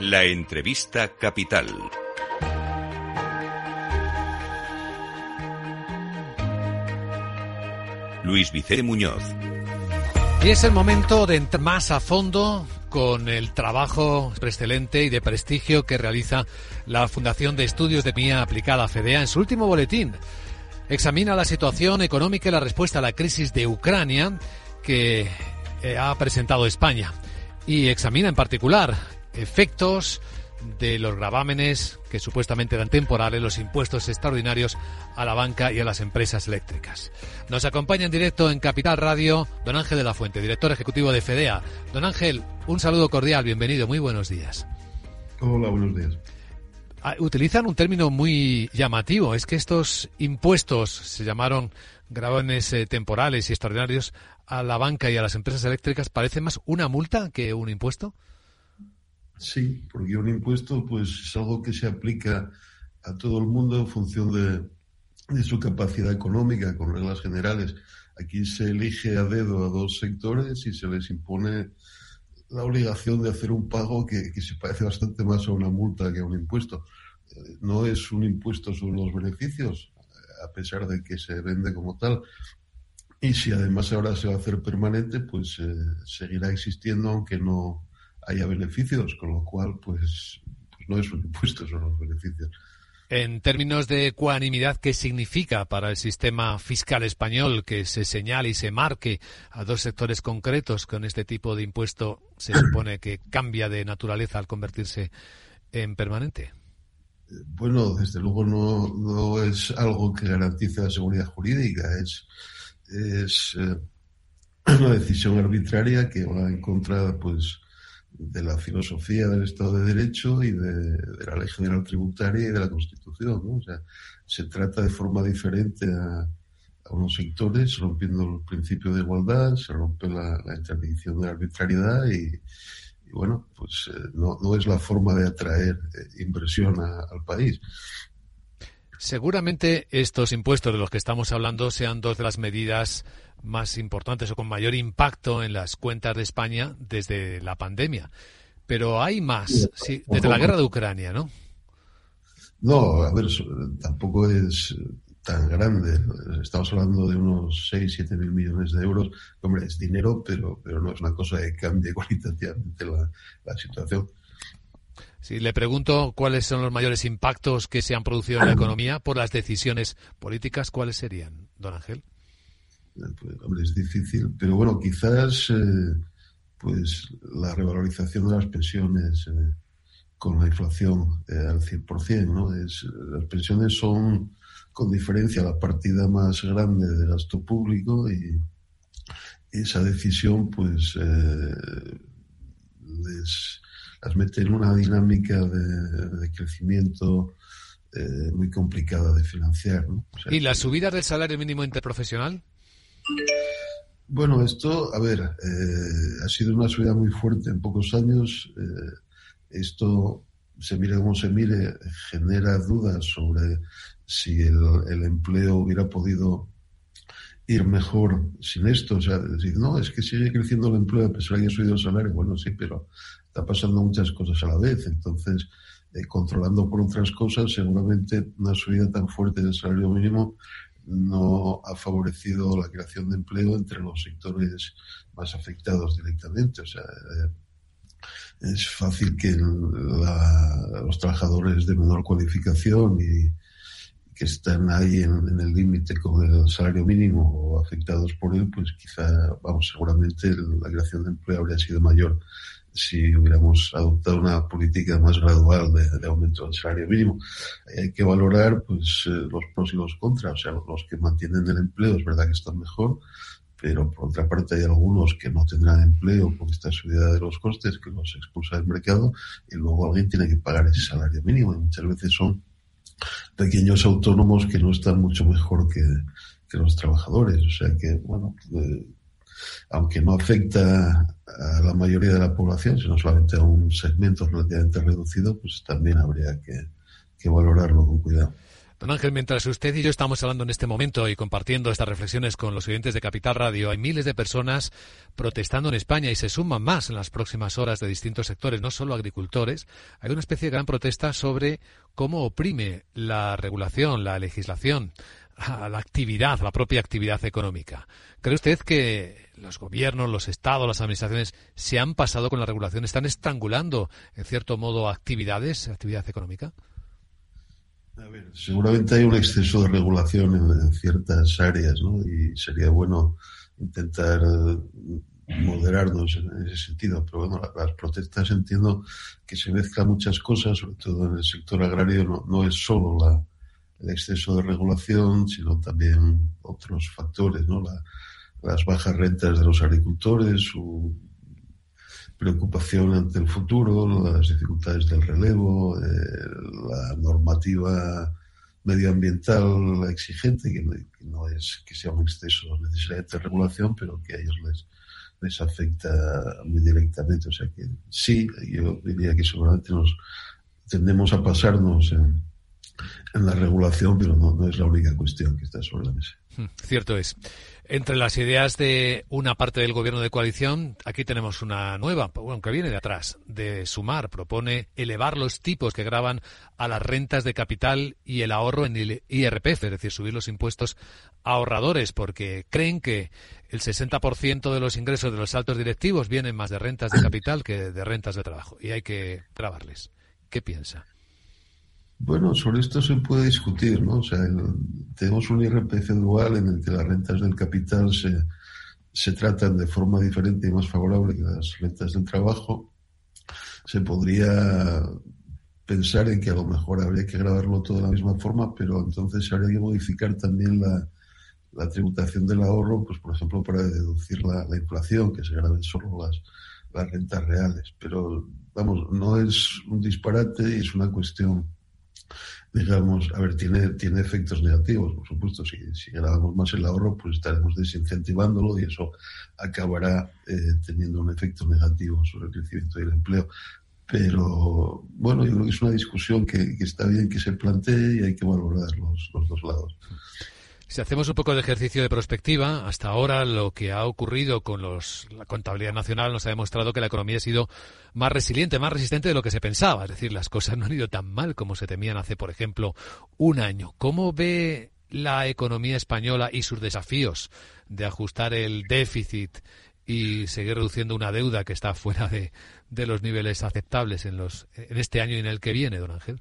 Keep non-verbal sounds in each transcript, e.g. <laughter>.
La entrevista capital. Luis Vicente Muñoz. Y es el momento de entrar más a fondo con el trabajo excelente y de prestigio que realiza la Fundación de Estudios de Mía Aplicada FEDEA en su último boletín. Examina la situación económica y la respuesta a la crisis de Ucrania que eh, ha presentado España. Y examina en particular efectos de los gravámenes que supuestamente dan temporales los impuestos extraordinarios a la banca y a las empresas eléctricas. Nos acompaña en directo en Capital Radio don Ángel de la Fuente, director ejecutivo de FEDEA. Don Ángel, un saludo cordial, bienvenido, muy buenos días. Hola, buenos días. Ah, utilizan un término muy llamativo, es que estos impuestos se llamaron gravámenes eh, temporales y extraordinarios a la banca y a las empresas eléctricas, ¿parece más una multa que un impuesto? Sí, porque un impuesto pues es algo que se aplica a todo el mundo en función de, su capacidad económica, con reglas generales. Aquí se elige a dedo a dos sectores y se les impone la obligación de hacer un pago que, se parece bastante más a una multa que a un impuesto. Eh, no es un impuesto sobre los beneficios, a pesar de que se vende como tal. Y si además ahora se va a hacer permanente, pues eh, seguirá existiendo, aunque no, haya beneficios, con lo cual, pues, pues no es un impuesto, son los beneficios. En términos de ecuanimidad, ¿qué significa para el sistema fiscal español que se señale y se marque a dos sectores concretos con este tipo de impuesto se <coughs> supone que cambia de naturaleza al convertirse en permanente? Bueno, desde luego no, no es algo que garantice la seguridad jurídica, es, es eh, <coughs> una decisión arbitraria que va en contra, pues, de la filosofía del Estado de Derecho y de, la Ley General Tributaria y de la Constitución. ¿no? O sea, se trata de forma diferente a, unos sectores, rompiendo el principio de igualdad, se rompe la, interdicción de la arbitrariedad y, bueno, pues eh, no, es la forma de atraer eh, inversión al país. Seguramente estos impuestos de los que estamos hablando sean dos de las medidas más importantes o con mayor impacto en las cuentas de España desde la pandemia. Pero hay más, sí, desde la guerra de Ucrania, ¿no? No, a ver, tampoco es tan grande. Estamos hablando de unos 6, 7 mil millones de euros. Hombre, es dinero, pero, pero no es una cosa que cambie <laughs> cualitativamente la, la situación. Si le pregunto cuáles son los mayores impactos que se han producido en la <clears throat> economía por las decisiones políticas, ¿cuáles serían, don Ángel? Pues, es difícil, pero bueno, quizás eh, pues la revalorización de las pensiones eh, con la inflación eh, al 100%, ¿no? Es, las pensiones son, con diferencia, la partida más grande del gasto público y esa decisión, pues, las mete en una dinámica de, crecimiento muy complicada de financiar. ¿Y la subida del salario mínimo interprofesional? Bueno, esto, a ver, eh, ha sido una subida muy fuerte en pocos años. Eh, esto, se mire como se mire, genera dudas sobre si el, empleo hubiera podido ir mejor sin esto. O sea, decir, no, es que sigue creciendo el empleo a pesar de que ha subido el salario. Bueno, sí, pero está pasando muchas cosas a la vez. Entonces, eh, controlando por otras cosas, seguramente una subida tan fuerte del salario mínimo no ha favorecido la creación de empleo entre los sectores más afectados directamente. O sea, eh, es fácil que los trabajadores de menor cualificación y que están ahí en, el límite con el salario mínimo o afectados por él, pues quizá, vamos, seguramente la creación de empleo habría sido mayor si hubiéramos adoptado una política más gradual de, aumento del salario mínimo. Hay que valorar pues eh, los pros y los contras, o sea, los que mantienen el empleo es verdad que están mejor, pero por otra parte hay algunos que no tendrán empleo por esta subida de los costes que los expulsa del mercado y luego alguien tiene que pagar ese salario mínimo y muchas veces son pequeños autónomos que no están mucho mejor que, que los trabajadores. O sea que, bueno, eh, aunque no afecta a la mayoría de la población, sino solamente a un segmento relativamente reducido, pues también habría que, valorarlo con cuidado. Don Ángel, mientras usted y yo estamos hablando en este momento y compartiendo estas reflexiones con los oyentes de Capital Radio, hay miles de personas protestando en España y se suman más en las próximas horas de distintos sectores, no solo agricultores. Hay una especie de gran protesta sobre cómo oprime la regulación, la legislación a la actividad, la propia actividad económica. ¿Cree usted que los gobiernos, los estados, las administraciones se han pasado con la regulación, están estrangulando, en cierto modo, actividades, actividad económica? Seguramente hay un exceso de regulación en, ciertas áreas, ¿no? Y sería bueno intentar moderarnos en ese sentido. Pero bueno, las protestas entiendo que se mezclan muchas cosas, sobre todo en el sector agrario, no es solo la, el exceso de regulación, sino también otros factores, ¿no? las bajas rentas de los agricultores, su preocupación ante el futuro, las dificultades del relevo, eh, la normativa medioambiental exigente, que no, es que sea un exceso necesariamente de regulación, pero que a ellos les, les afecta muy directamente. O sea que sí, yo diría que seguramente nos tendemos a pasarnos en, en la regulación, pero no, es la única cuestión que está sobre la mesa. Hmm, cierto es. Entre las ideas de una parte del gobierno de coalición, aquí tenemos una nueva, bueno, que viene de atrás, de Sumar. Propone elevar los tipos que graban a las rentas de capital y el ahorro en el IRPF, es decir, subir los impuestos a ahorradores, porque creen que el 60% de los ingresos de los altos directivos vienen más de rentas de capital que de rentas de trabajo, y hay que trabarles. ¿Qué piensa? Bueno, sobre esto se puede discutir, ¿no? O sea, tenemos un IRPF dual en el que las rentas del capital se, se tratan de forma diferente y más favorable que las rentas del trabajo. Se podría pensar en que a lo mejor habría que grabarlo todo de la misma forma, pero entonces habría que modificar también la, la tributación del ahorro, pues por ejemplo para deducir la, la inflación, que se graben solo las, las rentas reales. Pero vamos, no es un disparate y es una cuestión digamos, a ver, tiene, tiene efectos negativos, por supuesto. Si, si grabamos más el ahorro, pues estaremos desincentivándolo y eso acabará eh, teniendo un efecto negativo sobre el crecimiento del empleo. Pero bueno, yo creo que es una discusión que, que está bien que se plantee y hay que valorar los, los dos lados. Si hacemos un poco de ejercicio de prospectiva, hasta ahora lo que ha ocurrido con los, la contabilidad nacional nos ha demostrado que la economía ha sido más resiliente, más resistente de lo que se pensaba. Es decir, las cosas no han ido tan mal como se temían hace, por ejemplo, un año. ¿Cómo ve la economía española y sus desafíos de ajustar el déficit y seguir reduciendo una deuda que está fuera de, de los niveles aceptables en, los, en este año y en el que viene, don Ángel?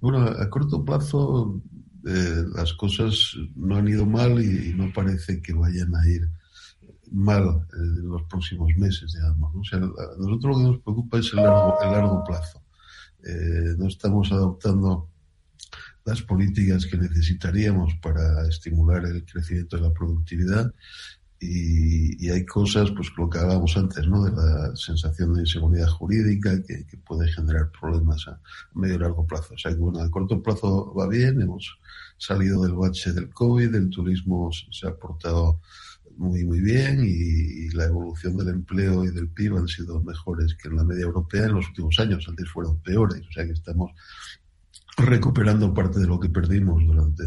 Bueno, a corto plazo eh, las cosas no han ido mal y, no parece que vayan a ir mal eh, en los próximos meses, digamos. O sea, a nosotros lo que nos preocupa es el largo, el largo plazo. Eh, no estamos adoptando las políticas que necesitaríamos para estimular el crecimiento de la productividad y, hay cosas, pues lo que hablábamos antes, ¿no? De la sensación de inseguridad jurídica que, puede generar problemas a medio y largo plazo. O sea, que bueno, a corto plazo va bien, hemos salido del bache del COVID, el turismo se ha portado muy, muy bien y, la evolución del empleo y del PIB han sido mejores que en la media europea en los últimos años. Antes fueron peores. O sea, que estamos recuperando parte de lo que perdimos durante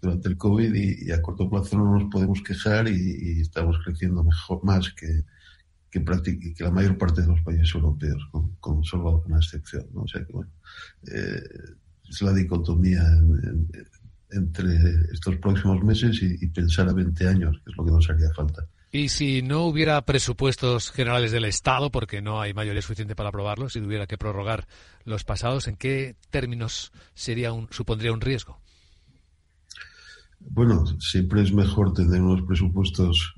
durante el COVID y, a corto plazo no nos podemos quejar y, estamos creciendo mejor, más que, que, que, la mayor parte de los países europeos, con, solo alguna excepción. ¿no? O sea que, bueno, eh, es la dicotomía entre estos próximos meses y, pensar a 20 años, que es lo que nos haría falta. Y si no hubiera presupuestos generales del Estado, porque no hay mayoría suficiente para aprobarlos, si hubiera que prorrogar los pasados, ¿en qué términos sería un, supondría un riesgo? Bueno, siempre es mejor tener unos presupuestos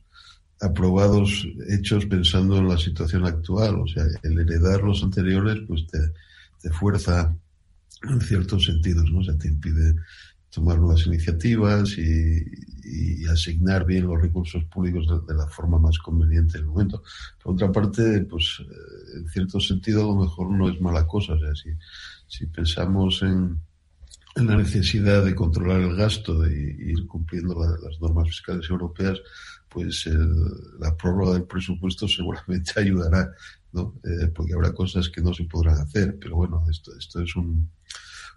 aprobados, hechos pensando en la situación actual. O sea, el heredar los anteriores, pues te, fuerza en ciertos sentidos, ¿no? O sea, te impide tomar nuevas iniciativas y, y asignar bien los recursos públicos de, la forma más conveniente en el momento. Por otra parte, pues eh, en cierto sentido a lo mejor no es mala cosa. O sea, si, si pensamos en, la necesidad de controlar el gasto, de ir cumpliendo las normas fiscales europeas, pues la prórroga del presupuesto seguramente <laughs> ayudará, ¿no? Eh, porque habrá cosas que no se podrán hacer, pero bueno, esto, esto es un,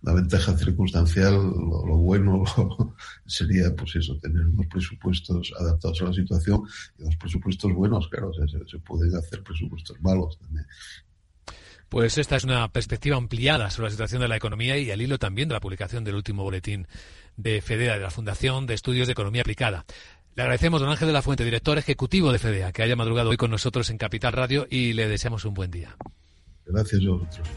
una ventaja circunstancial, lo, bueno <laughs> sería, pues eso, tener unos presupuestos adaptados a la situación y unos presupuestos buenos, claro, se, pueden hacer presupuestos malos también. Pues esta es una perspectiva ampliada sobre la situación de la economía y al hilo también de la publicación del último boletín de FEDEA, de la Fundación de Estudios de Economía Aplicada. Le agradecemos, don Ángel de la Fuente, director ejecutivo de FEDEA, que haya madrugado hoy con nosotros en Capital Radio y le deseamos un buen día. Gracias a vosotros.